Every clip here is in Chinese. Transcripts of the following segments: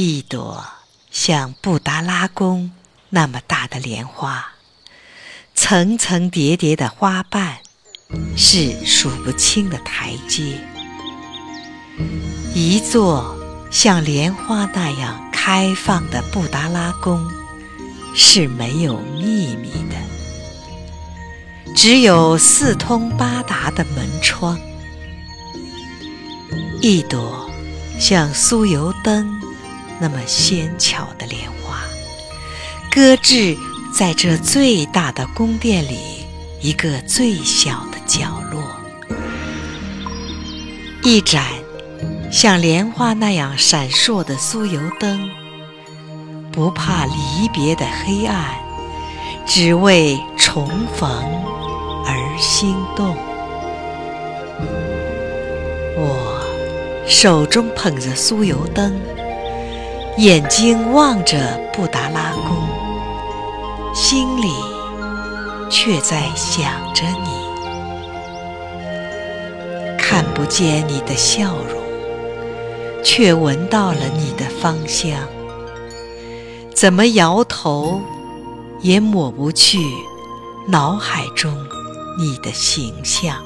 一朵像布达拉宫那么大的莲花，层层叠叠的花瓣是数不清的台阶。一座像莲花那样开放的布达拉宫是没有秘密的，只有四通八达的门窗。一朵像酥油灯。那么纤巧的莲花，搁置在这最大的宫殿里一个最小的角落。一盏像莲花那样闪烁的酥油灯，不怕离别的黑暗，只为重逢而心动。我手中捧着酥油灯。眼睛望着布达拉宫，心里却在想着你。看不见你的笑容，却闻到了你的芳香。怎么摇头，也抹不去脑海中你的形象。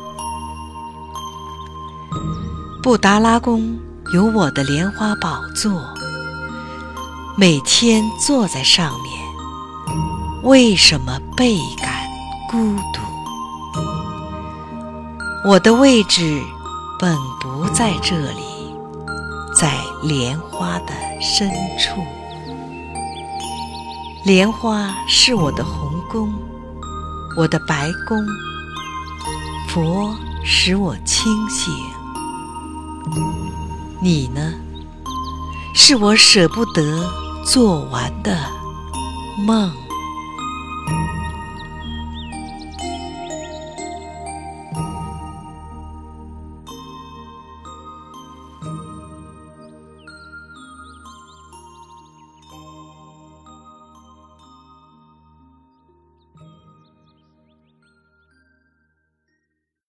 布达拉宫有我的莲花宝座。每天坐在上面，为什么倍感孤独？我的位置本不在这里，在莲花的深处。莲花是我的红宫，我的白宫。佛使我清醒，你呢？是我舍不得。做完的梦。